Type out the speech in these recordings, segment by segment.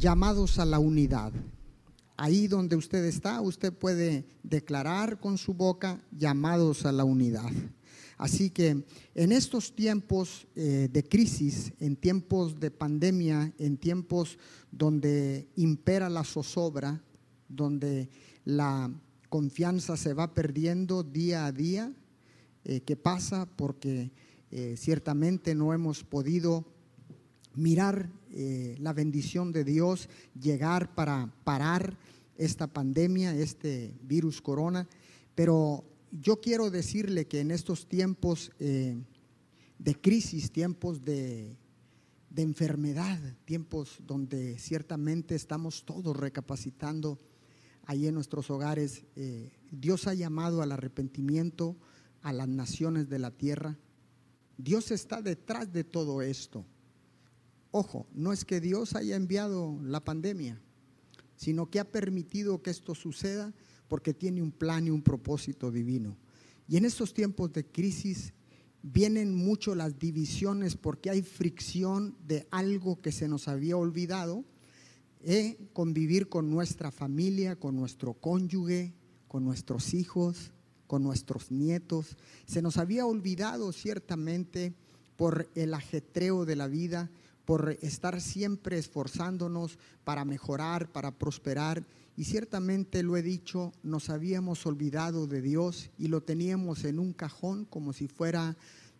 llamados a la unidad. Ahí donde usted está, usted puede declarar con su boca llamados a la unidad. Así que en estos tiempos eh, de crisis, en tiempos de pandemia, en tiempos donde impera la zozobra, donde la confianza se va perdiendo día a día, eh, ¿qué pasa? Porque eh, ciertamente no hemos podido mirar la bendición de Dios, llegar para parar esta pandemia, este virus corona, pero yo quiero decirle que en estos tiempos eh, de crisis, tiempos de, enfermedad, tiempos donde ciertamente estamos todos recapacitando ahí en nuestros hogares, eh, Dios ha llamado al arrepentimiento a las naciones de la tierra. Dios está detrás de todo esto. Ojo, no es que Dios haya enviado la pandemia, sino que ha permitido que esto suceda porque tiene un plan y un propósito divino. Y en estos tiempos de crisis vienen mucho las divisiones porque hay fricción de algo que se nos había olvidado, eh, convivir con nuestra familia, con nuestro cónyuge, con nuestros hijos, con nuestros nietos. Se nos había olvidado ciertamente por el ajetreo de la vida, por estar siempre esforzándonos para mejorar, para prosperar. Y ciertamente lo he dicho, nos habíamos olvidado de Dios y lo teníamos en un cajón como si fuera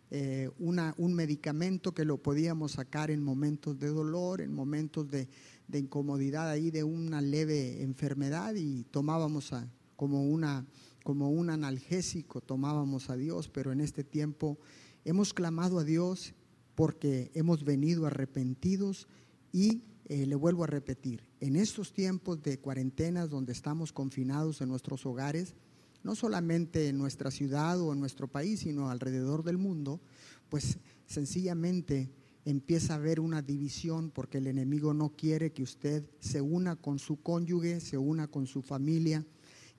eh, una, un medicamento que lo podíamos sacar en momentos de dolor, en momentos de, incomodidad ahí de una leve enfermedad y tomábamos como, una, como un analgésico, tomábamos a Dios, pero en este tiempo hemos clamado a Dios porque hemos venido arrepentidos y eh, le vuelvo a repetir, en estos tiempos de cuarentenas donde estamos confinados en nuestros hogares, no solamente en nuestra ciudad o en nuestro país, sino alrededor del mundo, pues sencillamente empieza a haber una división porque el enemigo no quiere que usted se una con su cónyuge, se una con su familia,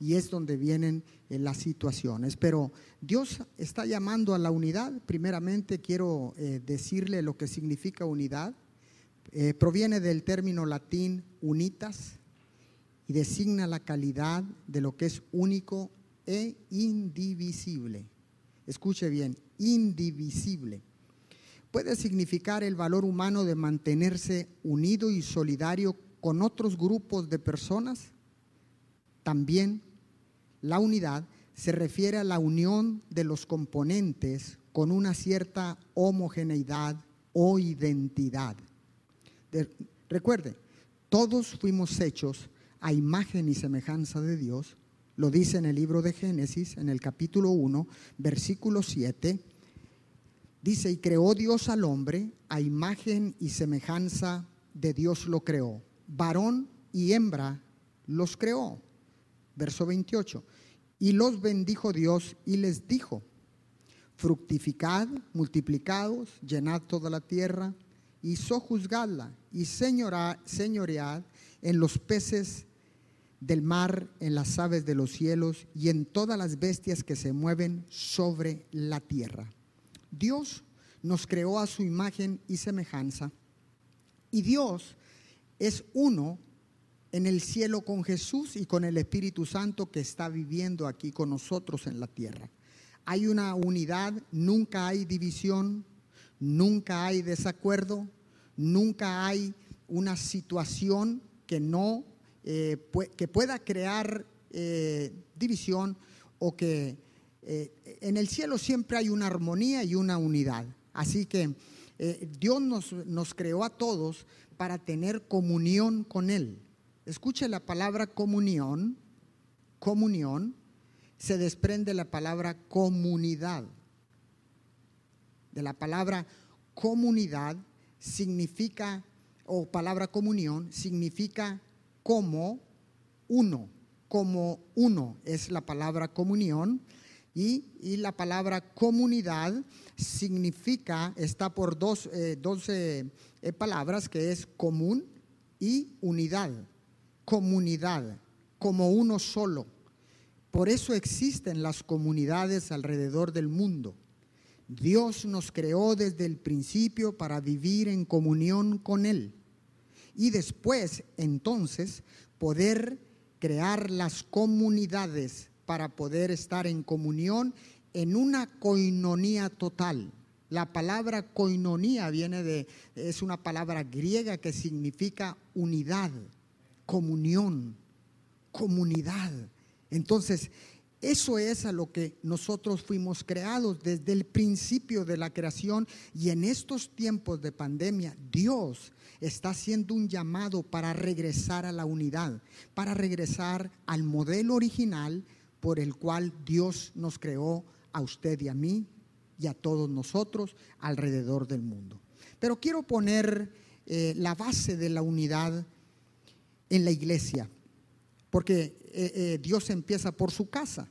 y es donde vienen eh, las situaciones. Pero Dios está llamando a la unidad. Primeramente quiero eh, decirle lo que significa unidad. Eh, proviene del término latín unitas y designa la calidad de lo que es único e indivisible. Escuche bien, indivisible. Puede significar el valor humano de mantenerse unido y solidario con otros grupos de personas. También la unidad se refiere a la unión de los componentes con una cierta homogeneidad o identidad recuerde, todos fuimos hechos a imagen y semejanza de Dios. Lo dice en el libro de Génesis, en el capítulo 1, versículo 7. Dice, y creó Dios al hombre a imagen y semejanza de Dios lo creó. Varón y hembra los creó. Verso 28. Y los bendijo Dios y les dijo, fructificad, multiplicados, llenad toda la tierra y sojuzgadla y señoread en los peces del mar, en las aves de los cielos y en todas las bestias que se mueven sobre la tierra. Dios nos creó a su imagen y semejanza y Dios es uno en el cielo con Jesús y con el Espíritu Santo que está viviendo aquí con nosotros en la tierra. Hay una unidad, nunca hay división, nunca hay desacuerdo, nunca hay una situación que no eh, que pueda crear eh, división o que eh, en el cielo siempre hay una armonía y una unidad. Así que Dios nos, nos creó a todos para tener comunión con Él. Escuche la palabra comunión, comunión, se desprende la palabra comunidad. De la palabra comunidad significa, o palabra comunión, significa como uno, como uno es la palabra comunión. Y, la palabra comunidad significa, está por dos, eh, eh, palabras que es común y unidad, comunidad, como uno solo. Por eso existen las comunidades alrededor del mundo. Dios nos creó desde el principio para vivir en comunión con Él. y después entonces poder crear las comunidades para poder estar en comunión en una coinonía total. La palabra coinonía viene de, es una palabra griega que significa unidad, comunión, comunidad. Entonces, eso es a lo que nosotros fuimos creados desde el principio de la creación y en estos tiempos de pandemia Dios está haciendo un llamado para regresar a la unidad, para regresar al modelo original por el cual Dios nos creó a usted y a mí y a todos nosotros alrededor del mundo. Pero quiero poner eh, la base de la unidad en la iglesia, porque eh, eh, Dios empieza por su casa.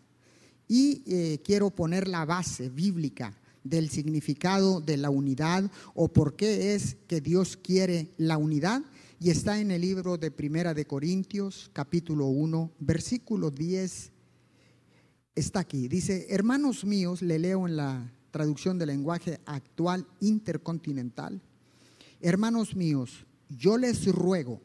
Y quiero poner la base bíblica del significado de la unidad o por qué es que Dios quiere la unidad. Y está en el libro de Primera de Corintios, capítulo 1, versículo 10. Está aquí. Dice, hermanos míos, le leo en la traducción del lenguaje actual intercontinental. Hermanos míos, yo les ruego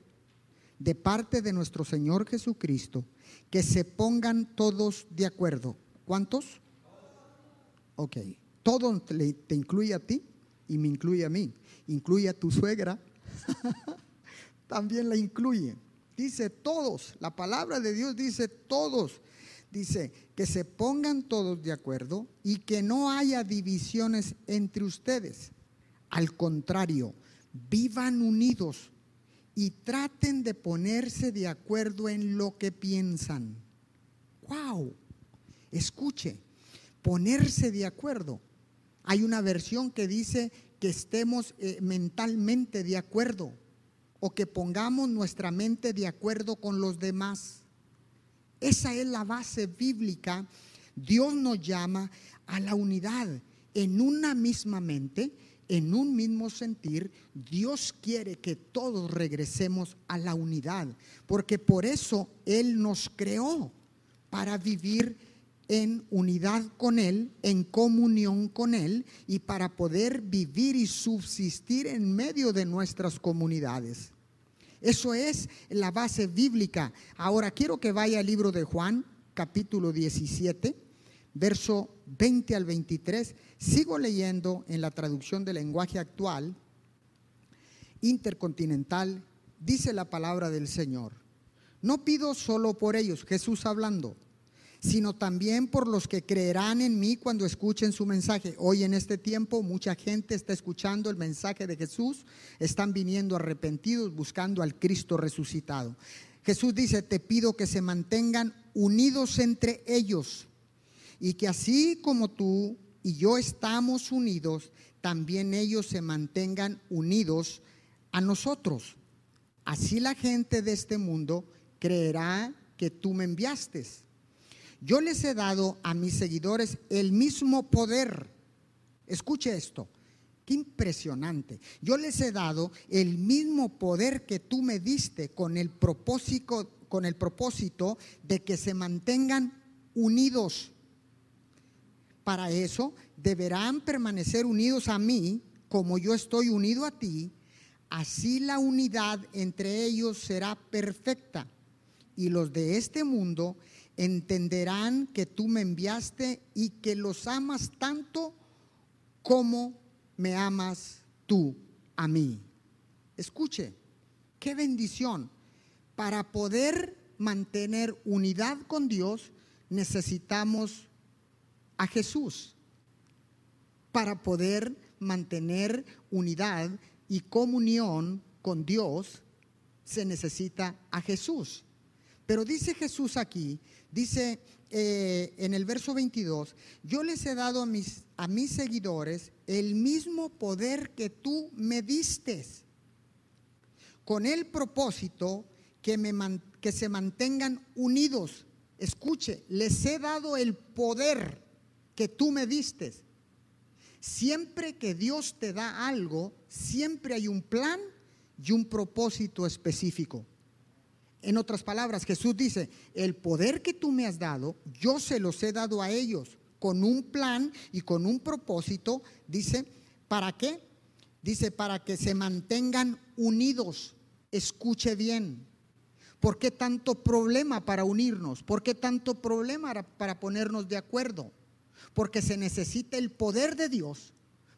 de parte de nuestro Señor Jesucristo que se pongan todos de acuerdo. ¿Cuántos? Ok. Todo te incluye a ti y me incluye a mí. Incluye a tu suegra. También la incluye. Dice todos. La palabra de Dios dice todos dice que se pongan todos de acuerdo y que no haya divisiones entre ustedes. Al contrario, vivan unidos y traten de ponerse de acuerdo en lo que piensan. ¡Wow! Escuche, ponerse de acuerdo. Hay una versión que dice que estemos eh, mentalmente de acuerdo o que pongamos nuestra mente de acuerdo con los demás. Esa es la base bíblica. Dios nos llama a la unidad en una misma mente, en un mismo sentir. Dios quiere que todos regresemos a la unidad, porque por eso Él nos creó para vivir en unidad con Él, en comunión con Él y para poder vivir y subsistir en medio de nuestras comunidades. Eso es la base bíblica. Ahora quiero que vaya al libro de Juan, capítulo 17, verso 20 al 23. Sigo leyendo en la traducción del lenguaje actual, intercontinental, dice la palabra del Señor. No pido solo por ellos, Jesús hablando sino también por los que creerán en mí cuando escuchen su mensaje. Hoy en este tiempo mucha gente está escuchando el mensaje de Jesús, están viniendo arrepentidos buscando al Cristo resucitado. Jesús dice, te pido que se mantengan unidos entre ellos y que así como tú y yo estamos unidos, también ellos se mantengan unidos a nosotros. Así la gente de este mundo creerá que tú me enviaste. Yo les he dado a mis seguidores el mismo poder. Escuche esto. Qué impresionante. Yo les he dado el mismo poder que tú me diste con el propósito con el propósito de que se mantengan unidos. Para eso deberán permanecer unidos a mí como yo estoy unido a ti. Así la unidad entre ellos será perfecta y los de este mundo entenderán que tú me enviaste y que los amas tanto como me amas tú a mí. Escuche, qué bendición. Para poder mantener unidad con Dios necesitamos a Jesús. Para poder mantener unidad y comunión con Dios se necesita a Jesús. Pero dice Jesús aquí Dice eh, en el verso 22, yo les he dado a mis, a mis seguidores el mismo poder que tú me diste, con el propósito que, me, que se mantengan unidos. Escuche, les he dado el poder que tú me diste. Siempre que Dios te da algo, siempre hay un plan y un propósito específico. En otras palabras, Jesús dice, el poder que tú me has dado, yo se los he dado a ellos con un plan y con un propósito. Dice, ¿para qué? Dice, para que se mantengan unidos. escuche bien. ¿Por qué tanto problema para unirnos? ¿Por qué tanto problema para ponernos de acuerdo? Porque se necesita el poder de Dios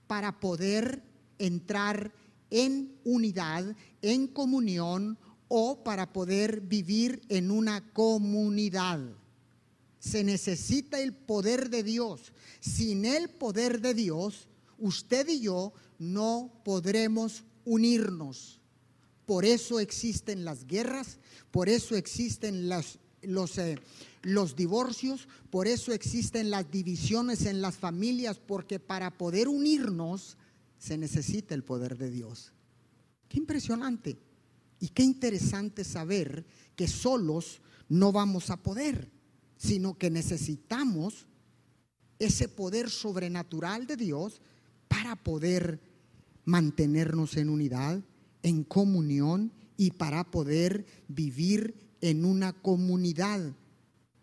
para poder entrar en unidad, en comunión o para poder vivir en una comunidad. Se necesita el poder de Dios. Sin el poder de Dios, usted y yo no podremos unirnos. Por eso existen las guerras, por eso existen los, eh, los divorcios, por eso existen las divisiones en las familias, porque para poder unirnos se necesita el poder de Dios. Qué impresionante y qué interesante saber que solos no vamos a poder, sino que necesitamos ese poder sobrenatural de Dios para poder mantenernos en unidad, en comunión y para poder vivir en una comunidad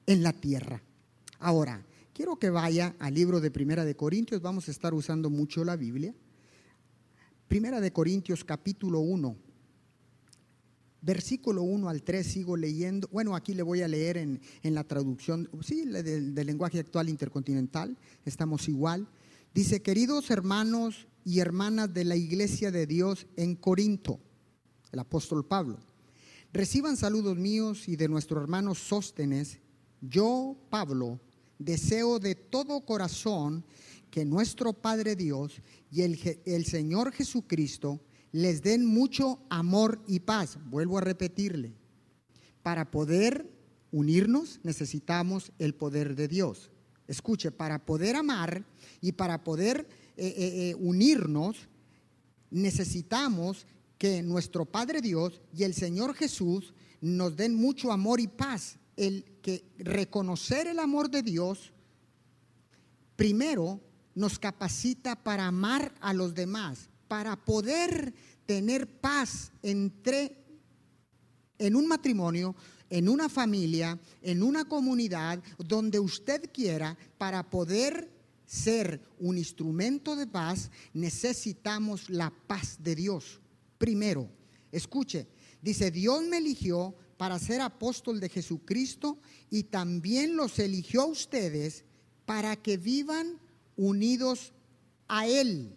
en la tierra. Ahora, quiero que vaya al libro de Primera de Corintios, vamos a estar usando mucho la Biblia. Primera de Corintios capítulo 1, versículo 1 al 3 sigo leyendo. Bueno, aquí le voy a leer en, la traducción, sí, del, del lenguaje actual intercontinental, estamos igual. Dice, queridos hermanos y hermanas de la iglesia de Dios en Corinto, el apóstol Pablo, reciban saludos míos y de nuestro hermano Sóstenes. Yo, Pablo, deseo de todo corazón que nuestro Padre Dios y el, el Señor Jesucristo les den mucho amor y paz. Vuelvo a repetirle, para poder unirnos necesitamos el poder de Dios. Escuche, para poder amar y para poder eh, eh, eh, unirnos necesitamos que nuestro Padre Dios y el Señor Jesús nos den mucho amor y paz. El que reconocer el amor de Dios primero nos capacita para amar a los demás, para poder tener paz entre en un matrimonio, en una familia, en una comunidad, donde usted quiera, para poder ser un instrumento de paz, necesitamos la paz de Dios. Primero, escuche, dice, Dios me eligió para ser apóstol de Jesucristo y también los eligió a ustedes para que vivan unidos a Él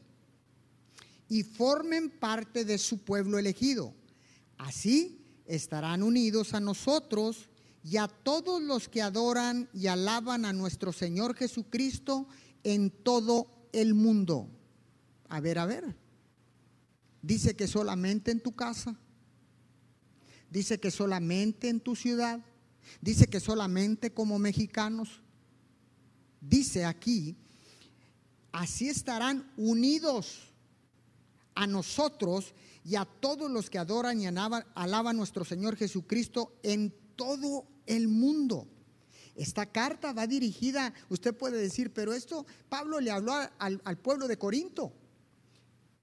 y formen parte de su pueblo elegido. Así estarán unidos a nosotros y a todos los que adoran y alaban a nuestro Señor Jesucristo en todo el mundo. A ver, a ver. Dice que solamente en tu casa. Dice que solamente en tu ciudad. Dice que solamente como mexicanos. Dice aquí así estarán unidos a nosotros y a todos los que adoran y alaban, a nuestro Señor Jesucristo en todo el mundo. Esta carta va dirigida, usted puede decir, pero esto Pablo le habló al, pueblo de Corinto.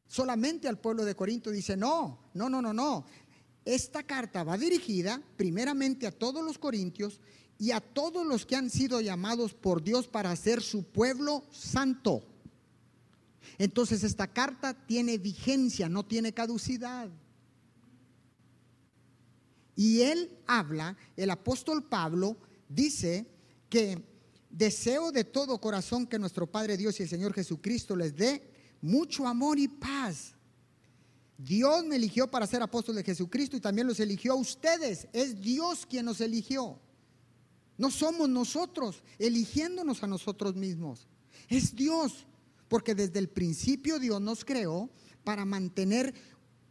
Solamente al pueblo de Corinto dice, no, no, no, no, no. Esta carta va dirigida primeramente a todos los corintios y a todos los que han sido llamados por Dios para ser su pueblo santo. Entonces esta carta tiene vigencia, no tiene caducidad. Y él habla, el apóstol Pablo dice que deseo de todo corazón que nuestro Padre Dios y el Señor Jesucristo les dé mucho amor y paz. Dios me eligió para ser apóstol de Jesucristo y también los eligió a ustedes. Es Dios quien nos eligió. No somos nosotros eligiéndonos a nosotros mismos. Es Dios. Porque desde el principio Dios nos creó para mantener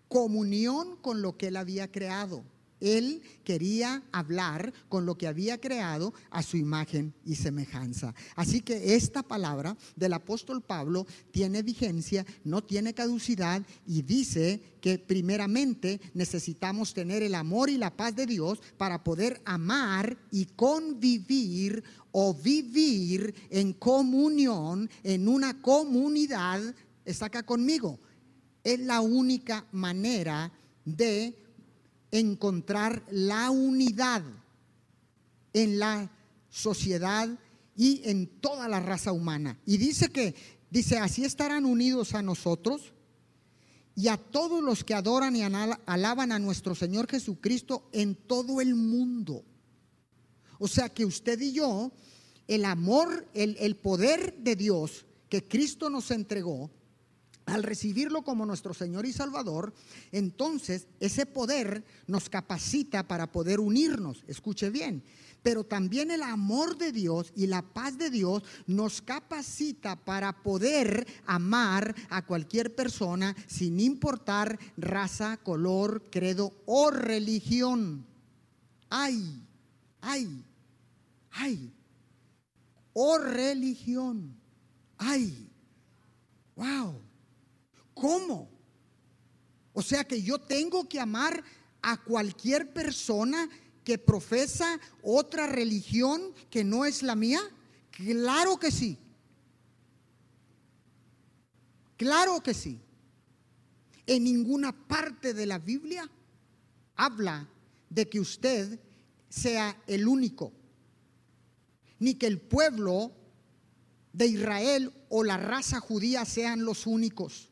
comunión con lo que Él había creado. Él quería hablar con lo que había creado a su imagen y semejanza. Así que esta palabra del apóstol Pablo tiene vigencia, no tiene caducidad y dice que primeramente necesitamos tener el amor y la paz de Dios para poder amar y convivir o vivir en comunión, en una comunidad. Está acá conmigo. Es la única manera de encontrar la unidad en la sociedad y en toda la raza humana. Y dice que, dice, así estarán unidos a nosotros y a todos los que adoran y alaban a nuestro Señor Jesucristo en todo el mundo. O sea que usted y yo, el amor, el, el poder de Dios que Cristo nos entregó, al recibirlo como nuestro Señor y Salvador, entonces ese poder nos capacita para poder unirnos. Escuche bien. Pero también el amor de Dios y la paz de Dios nos capacita para poder amar a cualquier persona sin importar raza, color, credo o religión. Ay, ay, ay. O religión. Ay. Wow. ¿Cómo? O sea que yo tengo que amar a cualquier persona que profesa otra religión que no es la mía? Claro que sí. Claro que sí. En ninguna parte de la Biblia habla de que usted sea el único, ni que el pueblo de Israel o la raza judía sean los únicos.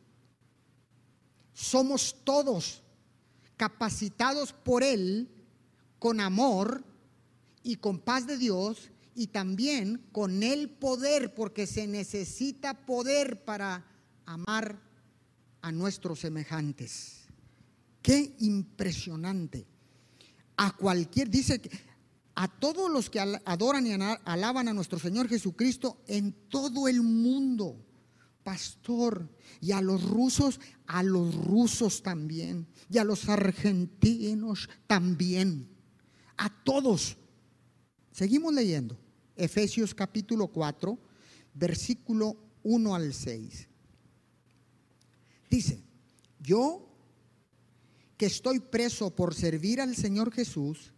Somos todos capacitados por Él con amor y con paz de Dios y también con el poder, porque se necesita poder para amar a nuestros semejantes. Qué impresionante. A cualquier, dice que a todos los que adoran y alaban a nuestro Señor Jesucristo en todo el mundo pastor, y a los rusos, a los rusos también, y a los argentinos también, a todos. Seguimos leyendo, Efesios capítulo 4, versículo 1 al 6. Dice, yo que estoy preso por servir al Señor Jesús,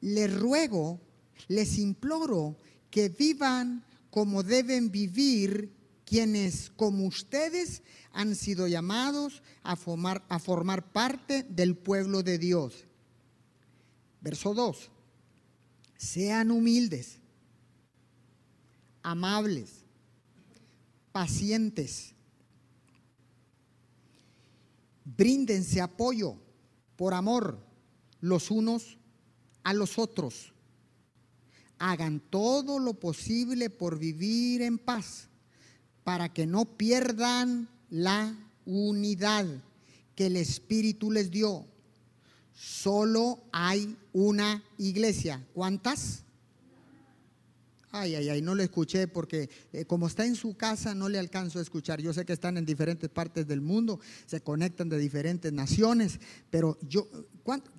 les ruego, les imploro que vivan como deben vivir quienes como ustedes han sido llamados a formar, a formar parte del pueblo de Dios. Verso 2. Sean humildes, amables, pacientes. Bríndense apoyo por amor los unos a los otros. Hagan todo lo posible por vivir en paz para que no pierdan la unidad que el Espíritu les dio. Solo hay una iglesia. ¿Cuántas? Ay, ay, ay, no le escuché porque eh, como está en su casa no le alcanzo a escuchar. Yo sé que están en diferentes partes del mundo, se conectan de diferentes naciones, pero yo,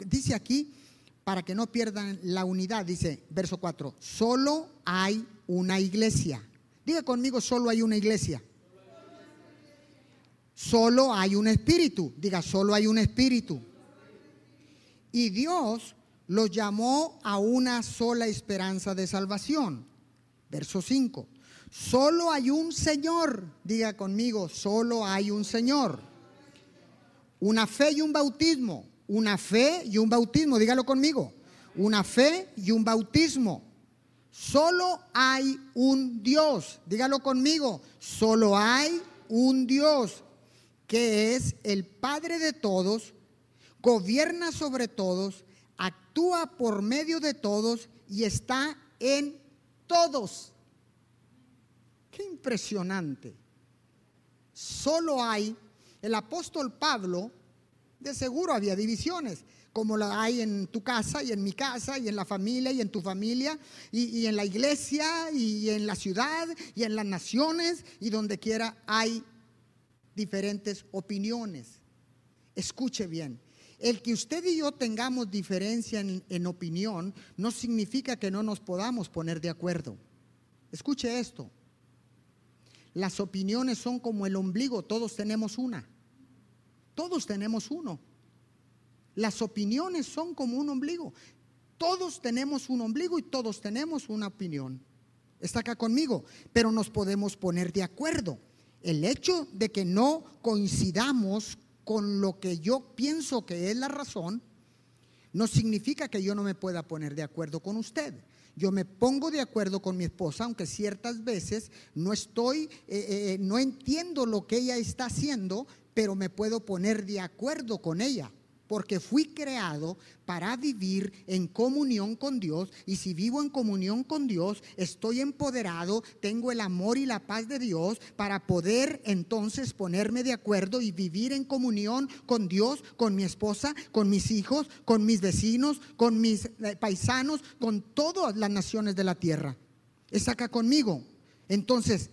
dice aquí, para que no pierdan la unidad, dice verso 4, solo hay una iglesia. Diga conmigo, solo hay una iglesia. Solo hay un espíritu. Diga, solo hay un espíritu. Y Dios los llamó a una sola esperanza de salvación. Verso 5. Solo hay un Señor. Diga conmigo, solo hay un Señor. Una fe y un bautismo. Una fe y un bautismo. Dígalo conmigo. Una fe y un bautismo. Solo hay un Dios. Dígalo conmigo. Solo hay un Dios que es el Padre de todos, gobierna sobre todos, actúa por medio de todos y está en todos. Qué impresionante. Solo hay, el apóstol Pablo, de seguro había divisiones como la hay en tu casa y en mi casa y en la familia y en tu familia y, en la iglesia y en la ciudad y en las naciones y donde quiera hay diferentes opiniones. Escuche bien, el que usted y yo tengamos diferencia en, en, opinión no significa que no nos podamos poner de acuerdo. Escuche esto. Las opiniones son como el ombligo, todos tenemos una. Todos tenemos uno. Las opiniones son como un ombligo. Todos tenemos un ombligo y todos tenemos una opinión. Está acá conmigo, pero nos podemos poner de acuerdo. El hecho de que no coincidamos con lo que yo pienso que es la razón, no significa que yo no me pueda poner de acuerdo con usted. Yo me pongo de acuerdo con mi esposa, aunque ciertas veces no estoy, eh, eh, no entiendo lo que ella está haciendo, pero me puedo poner de acuerdo con ella porque fui creado para vivir en comunión con Dios y si vivo en comunión con Dios, estoy empoderado, tengo el amor y la paz de Dios para poder entonces ponerme de acuerdo y vivir en comunión con Dios, con mi esposa, con mis hijos, con mis vecinos, con mis eh, paisanos, con todas las naciones de la tierra. ¿Está acá conmigo? Entonces,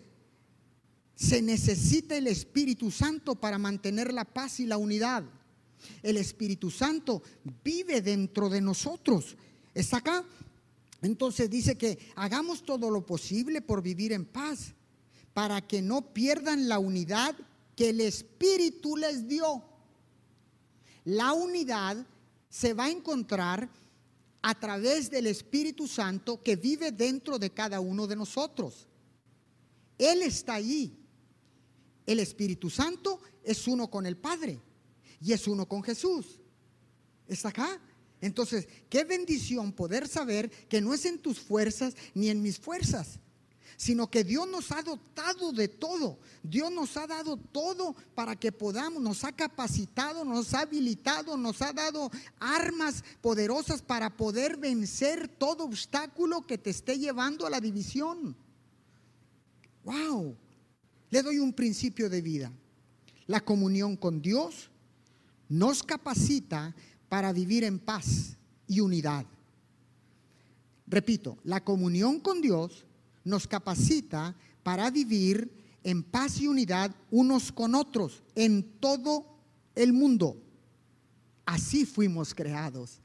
se necesita el Espíritu Santo para mantener la paz y la unidad. El Espíritu Santo vive dentro de nosotros. ¿Está acá? Entonces dice que hagamos todo lo posible por vivir en paz, para que no pierdan la unidad que el Espíritu les dio. La unidad se va a encontrar a través del Espíritu Santo que vive dentro de cada uno de nosotros. Él está ahí. El Espíritu Santo es uno con el Padre y es uno con Jesús. ¿Está acá? Entonces, qué bendición poder saber que no es en tus fuerzas ni en mis fuerzas, sino que Dios nos ha dotado de todo. Dios nos ha dado todo para que podamos, nos ha capacitado, nos ha habilitado, nos ha dado armas poderosas para poder vencer todo obstáculo que te esté llevando a la división. Wow. Le doy un principio de vida. La comunión con Dios nos capacita para vivir en paz y unidad. Repito, la comunión con Dios nos capacita para vivir en paz y unidad unos con otros en todo el mundo. Así fuimos creados.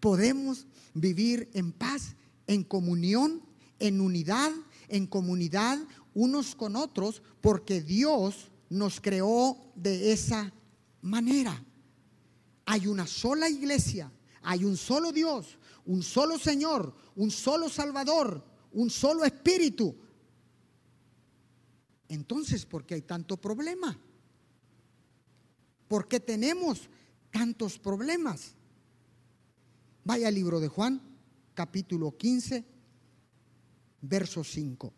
Podemos vivir en paz, en comunión, en unidad, en comunidad unos con otros, porque Dios nos creó de esa manera. Hay una sola iglesia, hay un solo Dios, un solo Señor, un solo Salvador, un solo Espíritu. Entonces, ¿por qué hay tanto problema? ¿Por qué tenemos tantos problemas? Vaya al libro de Juan, capítulo 15, verso 5.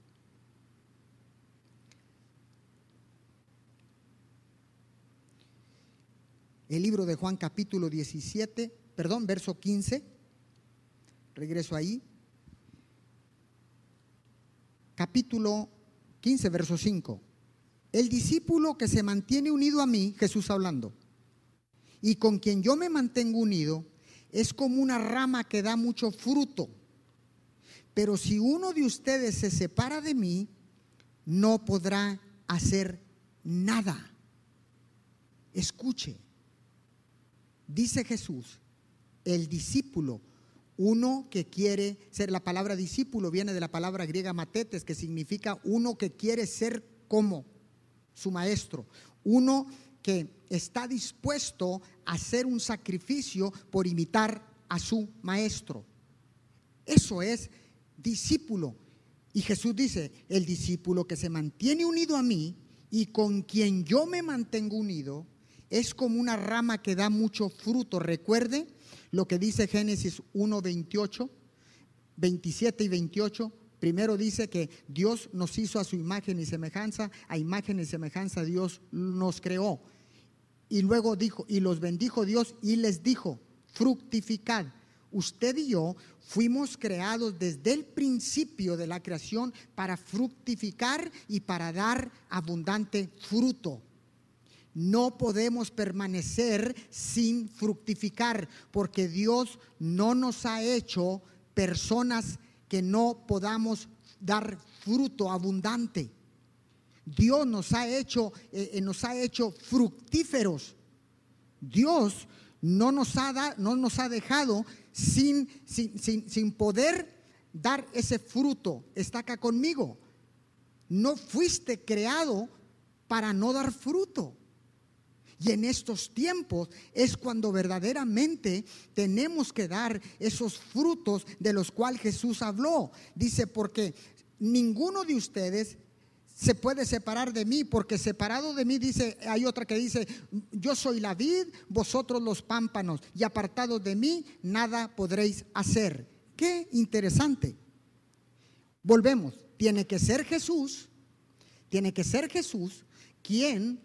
El libro de Juan capítulo 17, perdón, verso 15. Regreso ahí. Capítulo 15, verso 5. El discípulo que se mantiene unido a mí, Jesús hablando, y con quien yo me mantengo unido, es como una rama que da mucho fruto. Pero si uno de ustedes se separa de mí, no podrá hacer nada. Escuche, dice Jesús, el discípulo, uno que quiere ser, la palabra discípulo viene de la palabra griega matetes, que significa uno que quiere ser como su maestro, uno que está dispuesto a hacer un sacrificio por imitar a su maestro. Eso es discípulo. Y Jesús dice, el discípulo que se mantiene unido a mí y con quien yo me mantengo unido, es como una rama que da mucho fruto. Recuerde lo que dice Génesis 1, 28, 27 y 28. Primero dice que Dios nos hizo a su imagen y semejanza, a imagen y semejanza Dios nos creó. Y luego dijo, y los bendijo Dios y les dijo, fructificad. Usted y yo fuimos creados desde el principio de la creación para fructificar y para dar abundante fruto no podemos permanecer sin fructificar, porque Dios no nos ha hecho personas que no podamos dar fruto abundante. Dios nos ha hecho, eh, eh, nos ha hecho fructíferos. Dios no nos ha, no nos ha dejado sin, sin, sin poder dar ese fruto. Está acá conmigo. No fuiste creado para no dar fruto. Y en estos tiempos es cuando verdaderamente tenemos que dar esos frutos de los cuales Jesús habló. Dice, porque ninguno de ustedes se puede separar de mí, porque separado de mí, dice, hay otra que dice, yo soy la vid, vosotros los pámpanos, y apartados de mí, nada podréis hacer. Qué interesante. Volvemos, tiene que ser Jesús, tiene que ser Jesús quien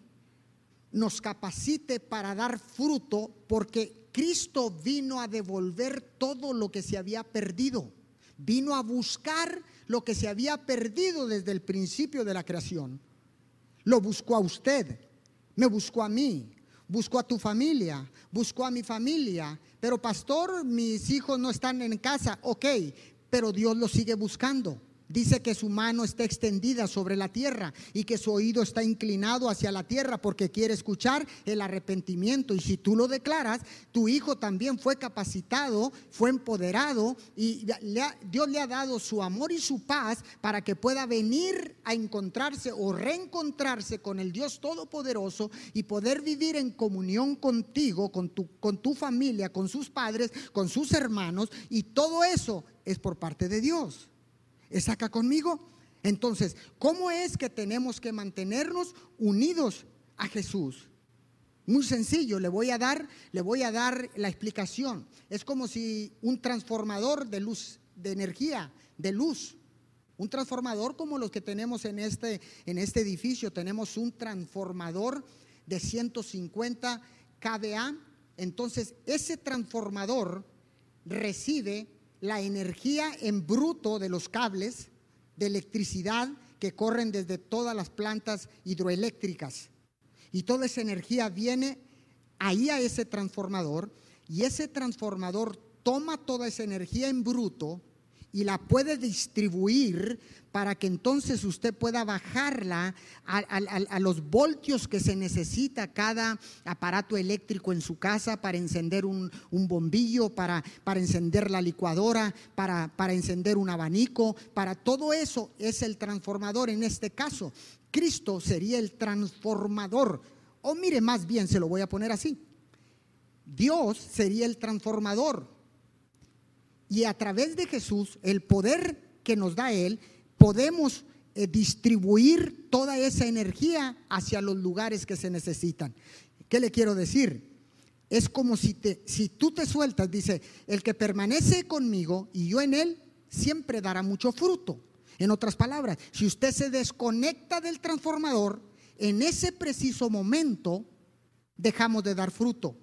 nos capacite para dar fruto porque Cristo vino a devolver todo lo que se había perdido. Vino a buscar lo que se había perdido desde el principio de la creación. Lo buscó a usted, me buscó a mí, buscó a tu familia, buscó a mi familia. Pero pastor, mis hijos no están en casa, ok, pero Dios los sigue buscando. Dice que su mano está extendida sobre la tierra y que su oído está inclinado hacia la tierra porque quiere escuchar el arrepentimiento. Y si tú lo declaras, tu hijo también fue capacitado, fue empoderado y Dios le ha dado su amor y su paz para que pueda venir a encontrarse o reencontrarse con el Dios Todopoderoso y poder vivir en comunión contigo, con tu, con tu familia, con sus padres, con sus hermanos. Y todo eso es por parte de Dios. ¿Es acá conmigo? Entonces, ¿cómo es que tenemos que mantenernos unidos a Jesús? Muy sencillo, le voy a dar, le voy a dar la explicación. Es como si un transformador de luz, de energía, de luz, un transformador como los que tenemos en este, en este edificio, tenemos un transformador de 150 kVA. Entonces, ese transformador recibe la energía en bruto de los cables de electricidad que corren desde todas las plantas hidroeléctricas. Y toda esa energía viene ahí a ese transformador y ese transformador toma toda esa energía en bruto y la puede distribuir para que entonces usted pueda bajarla a, los voltios que se necesita cada aparato eléctrico en su casa para encender un, bombillo, para, para, encender la licuadora, para, para encender un abanico, para todo eso es el transformador en este caso. Cristo sería el transformador. O mire, más bien se lo voy a poner así. Dios sería el transformador. Y a través de Jesús, el poder que nos da Él, podemos eh, distribuir toda esa energía hacia los lugares que se necesitan. ¿Qué le quiero decir? Es como si, te, si tú te sueltas, dice, el que permanece conmigo y yo en él, siempre dará mucho fruto. En otras palabras, si usted se desconecta del transformador, en ese preciso momento dejamos de dar fruto.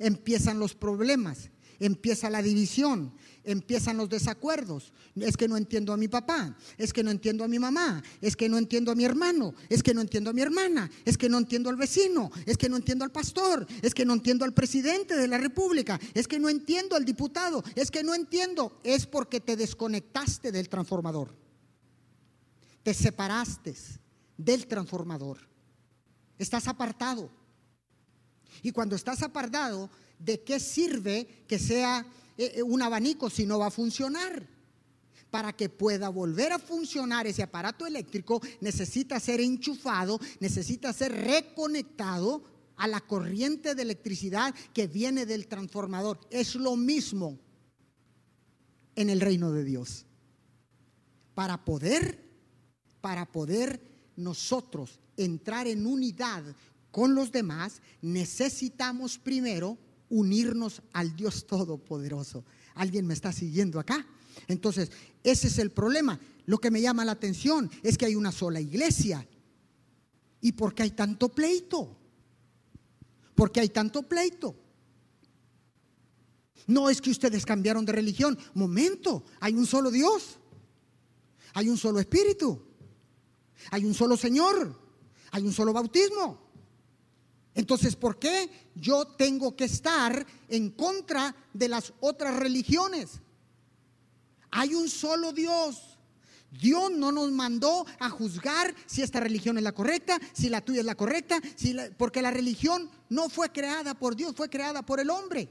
Empiezan los problemas, empieza la división, empiezan los desacuerdos. Es que no entiendo a mi papá, es que no entiendo a mi mamá, es que no entiendo a mi hermano, es que no entiendo a mi hermana, es que no entiendo al vecino, es que no entiendo al pastor, es que no entiendo al presidente de la República, es que no entiendo al diputado, es que no entiendo. Es porque te desconectaste del transformador, te separaste del transformador, estás apartado. Y cuando estás apartado, ¿de qué sirve que sea eh, eh, un abanico si no va a funcionar? Para que pueda volver a funcionar ese aparato eléctrico necesita ser enchufado, necesita ser reconectado a la corriente de electricidad que viene del transformador. Es lo mismo en el reino de Dios. Para poder, para poder nosotros entrar en unidad con los demás, necesitamos primero unirnos al Dios Todopoderoso. ¿Alguien me está siguiendo acá? Entonces, ese es el problema. Lo que me llama la atención es que hay una sola iglesia. ¿Y por qué hay tanto pleito? ¿Por qué hay tanto pleito? No es que ustedes cambiaron de religión. Momento, hay un solo Dios. Hay un solo Espíritu. Hay un solo Señor. Hay un solo bautismo. Entonces, ¿por qué yo tengo que estar en contra de las otras religiones? Hay un solo Dios. Dios no nos mandó a juzgar si esta religión es la correcta, si la tuya es la correcta, porque la religión no fue creada por Dios, fue creada por el hombre.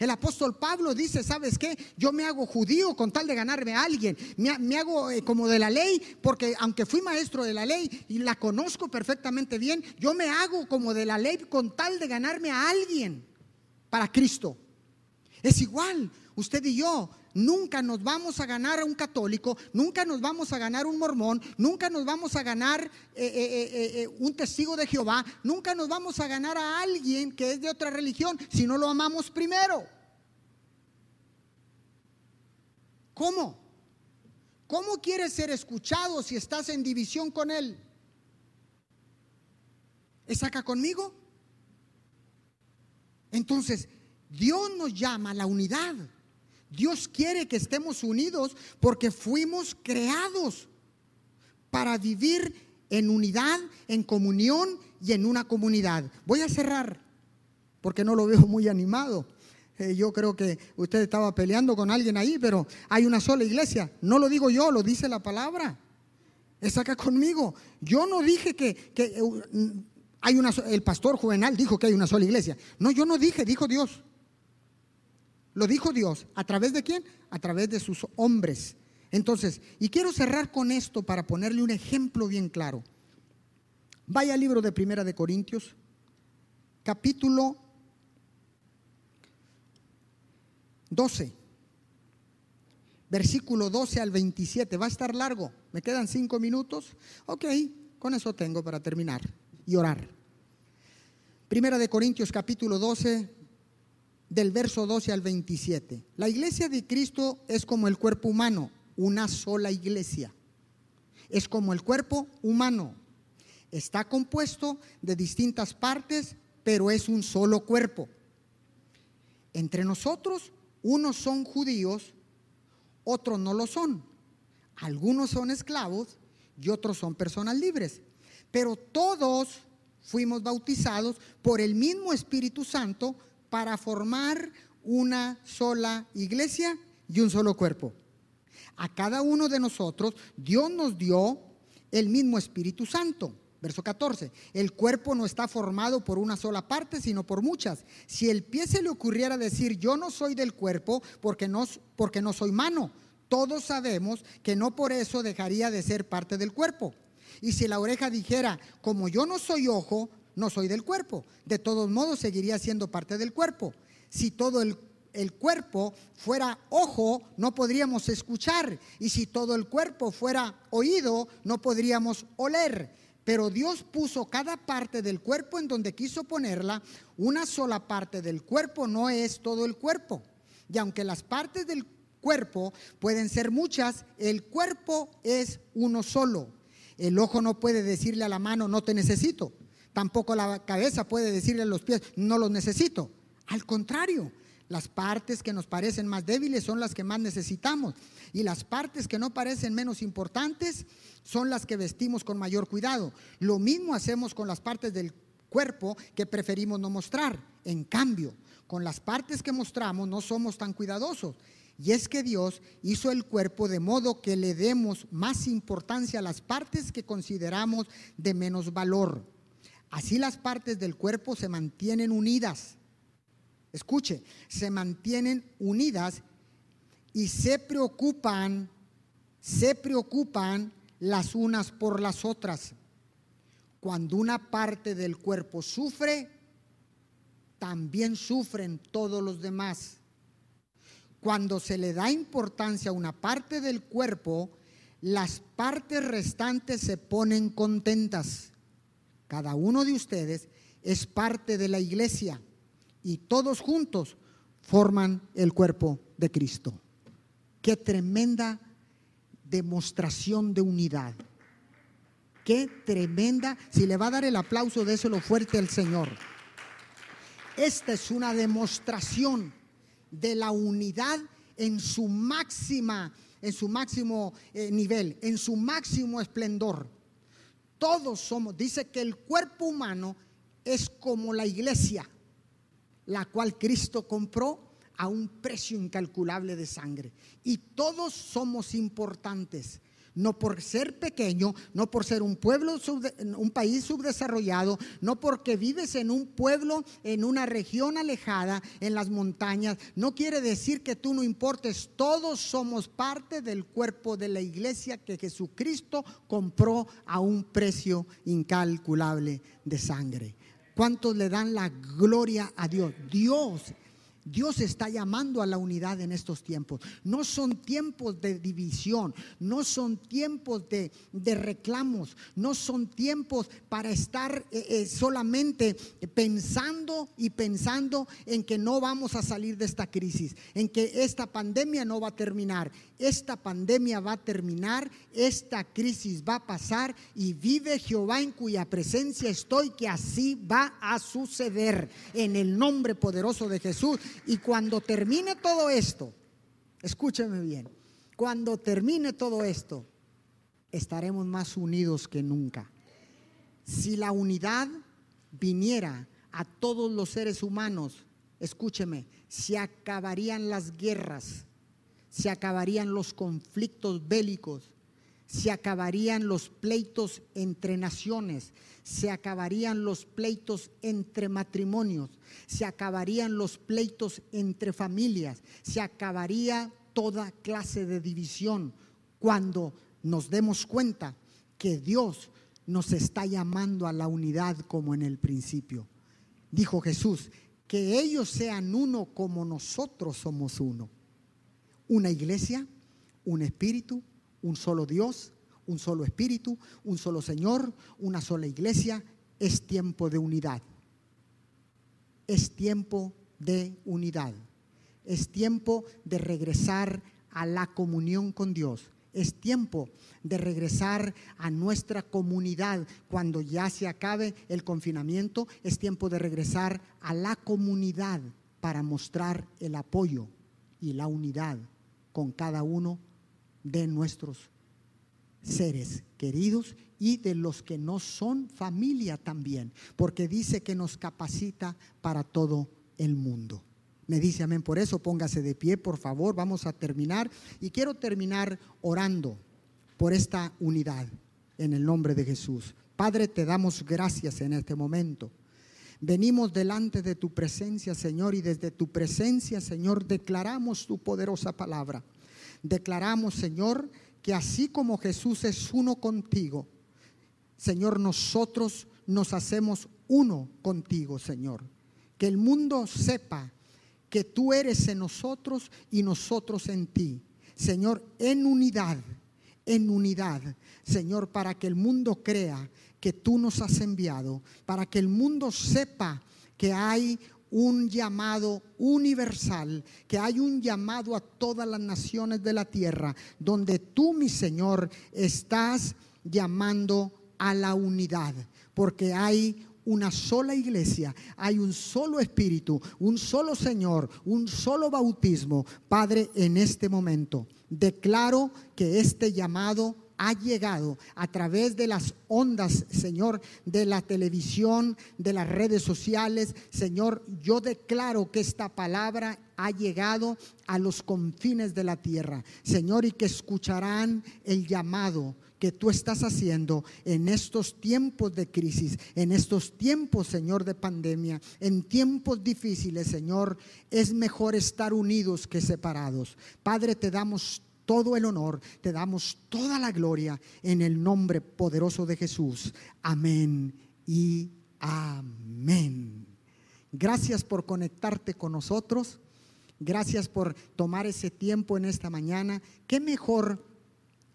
El apóstol Pablo dice, ¿sabes qué? Yo me hago judío con tal de ganarme a alguien. Me, hago eh, como de la ley, porque aunque fui maestro de la ley y la conozco perfectamente bien, yo me hago como de la ley con tal de ganarme a alguien para Cristo. Es igual, usted y yo nunca nos vamos a ganar a un católico, nunca nos vamos a ganar un mormón, nunca nos vamos a ganar eh, eh, un testigo de Jehová, nunca nos vamos a ganar a alguien que es de otra religión si no lo amamos primero. ¿Cómo? ¿Cómo quieres ser escuchado si estás en división con él? ¿Es acá conmigo? Entonces, Dios nos llama a la unidad. Dios quiere que estemos unidos porque fuimos creados para vivir en unidad, en comunión y en una comunidad. Voy a cerrar porque no lo veo muy animado. Eh, yo creo que usted estaba peleando con alguien ahí, pero hay una sola iglesia. No lo digo yo, lo dice la palabra. Es acá conmigo. Yo no dije que, que eh, hay una, el pastor Juvenal dijo que hay una sola iglesia. No, yo no dije, dijo Dios. Lo dijo Dios. ¿A través de quién? A través de sus hombres. Entonces, y quiero cerrar con esto para ponerle un ejemplo bien claro. Vaya al libro de Primera de Corintios, capítulo 12, versículo 12 al 27. Va a estar largo. ¿Me quedan cinco minutos? Ok, con eso tengo para terminar y orar. Primera de Corintios capítulo 12, del verso 12 al 27. La iglesia de Cristo es como el cuerpo humano, una sola iglesia. Es como el cuerpo humano. Está compuesto de distintas partes, pero es un solo cuerpo. Entre nosotros, unos son judíos, otros no lo son. Algunos son esclavos y otros son personas libres. Pero todos fuimos bautizados por el mismo Espíritu Santo para formar una sola iglesia y un solo cuerpo. A cada uno de nosotros Dios nos dio el mismo Espíritu Santo. Verso 14, el cuerpo no está formado por una sola parte, sino por muchas. Si el pie se le ocurriera decir, yo no soy del cuerpo porque no, porque no soy mano, todos sabemos que no por eso dejaría de ser parte del cuerpo. Y si la oreja dijera, como yo no soy ojo, no soy del cuerpo. De todos modos, seguiría siendo parte del cuerpo. Si todo el, el, cuerpo fuera ojo, no podríamos escuchar. Y si todo el cuerpo fuera oído, no podríamos oler. Pero Dios puso cada parte del cuerpo en donde quiso ponerla. Una sola parte del cuerpo no es todo el cuerpo. Y aunque las partes del cuerpo pueden ser muchas, el cuerpo es uno solo. El ojo no puede decirle a la mano, no te necesito. Tampoco la cabeza puede decirle a los pies, no los necesito. Al contrario, las partes que nos parecen más débiles son las que más necesitamos. Y las partes que no parecen menos importantes son las que vestimos con mayor cuidado. Lo mismo hacemos con las partes del cuerpo que preferimos no mostrar. En cambio, con las partes que mostramos no somos tan cuidadosos. Y es que Dios hizo el cuerpo de modo que le demos más importancia a las partes que consideramos de menos valor. Así las partes del cuerpo se mantienen unidas. Escuche, se mantienen unidas y se preocupan, se preocupan las unas por las otras. Cuando una parte del cuerpo sufre, también sufren todos los demás. Cuando se le da importancia a una parte del cuerpo, las partes restantes se ponen contentas. Cada uno de ustedes es parte de la iglesia y todos juntos forman el cuerpo de Cristo. Qué tremenda demostración de unidad. Qué tremenda, si le va a dar el aplauso, lo fuerte al Señor. Esta es una demostración de la unidad en su máxima, en su máximo eh, nivel, en su máximo esplendor. Todos somos, dice que el cuerpo humano es como la iglesia, la cual Cristo compró a un precio incalculable de sangre. Y todos somos importantes no por ser pequeño, no por ser un pueblo, un país subdesarrollado, no porque vives en un pueblo, en una región alejada, en las montañas, no quiere decir que tú no importes, todos somos parte del cuerpo de la iglesia que Jesucristo compró a un precio incalculable de sangre. ¿Cuántos le dan la gloria a Dios? Dios Dios está llamando a la unidad en estos tiempos. No son tiempos de división, no son tiempos de, reclamos, no son tiempos para estar eh, eh, solamente pensando y pensando en que no vamos a salir de esta crisis, en que esta pandemia no va a terminar. Esta pandemia va a terminar, esta crisis va a pasar y vive Jehová en cuya presencia estoy, que así va a suceder en el nombre poderoso de Jesús. Y cuando termine todo esto, escúcheme bien, cuando termine todo esto, estaremos más unidos que nunca. Si la unidad viniera a todos los seres humanos, escúcheme, se acabarían las guerras, se acabarían los conflictos bélicos, se acabarían los pleitos entre naciones, se acabarían los pleitos entre matrimonios, se acabarían los pleitos entre familias, se acabaría toda clase de división cuando nos demos cuenta que Dios nos está llamando a la unidad como en el principio. Dijo Jesús, que ellos sean uno como nosotros somos uno. Una iglesia, un espíritu, un solo Dios, un solo espíritu, un solo Señor, una sola iglesia. Es tiempo de unidad. Es tiempo de unidad. Es tiempo de regresar a la comunión con Dios. Es tiempo de regresar a nuestra comunidad cuando ya se acabe el confinamiento. Es tiempo de regresar a la comunidad para mostrar el apoyo y la unidad con cada uno de nuestros seres queridos y de los que no son familia también, porque dice que nos capacita para todo el mundo. Me dice amén por eso, póngase de pie, por favor, vamos a terminar. Y quiero terminar orando por esta unidad en el nombre de Jesús. Padre, te damos gracias en este momento. Venimos delante de tu presencia, Señor, y desde tu presencia, Señor, declaramos tu poderosa palabra. Declaramos, Señor, que así como Jesús es uno contigo, Señor, nosotros nos hacemos uno contigo, Señor. Que el mundo sepa que tú eres en nosotros y nosotros en ti. Señor, en unidad, en unidad, Señor, para que el mundo crea que tú nos has enviado, para que el mundo sepa que hay un llamado universal, que hay un llamado a todas las naciones de la tierra, donde tú, mi Señor, estás llamando a la unidad, porque hay una sola iglesia, hay un solo espíritu, un solo Señor, un solo bautismo. Padre, en este momento declaro que este llamado ha llegado a través de las ondas, Señor, de la televisión, de las redes sociales. Señor, yo declaro que esta palabra ha llegado a los confines de la tierra. Señor, y que escucharán el llamado que tú estás haciendo en estos tiempos de crisis, en estos tiempos, Señor, de pandemia, en tiempos difíciles, Señor, es mejor estar unidos que separados. Padre, te damos todo el honor, te damos toda la gloria en el nombre poderoso de Jesús. Amén y amén. Gracias por conectarte con nosotros. Gracias por tomar ese tiempo en esta mañana. Qué mejor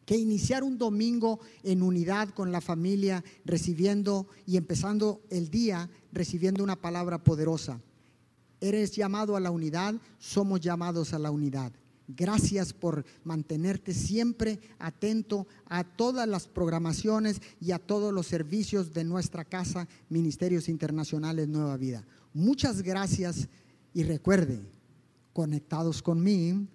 que iniciar un domingo en unidad con la familia, recibiendo y empezando el día recibiendo una palabra poderosa. Eres llamado a la unidad, somos llamados a la unidad. Gracias por mantenerte siempre atento a todas las programaciones y a todos los servicios de nuestra casa, Ministerios Internacionales Nueva Vida. Muchas gracias y recuerde, conectados con mí,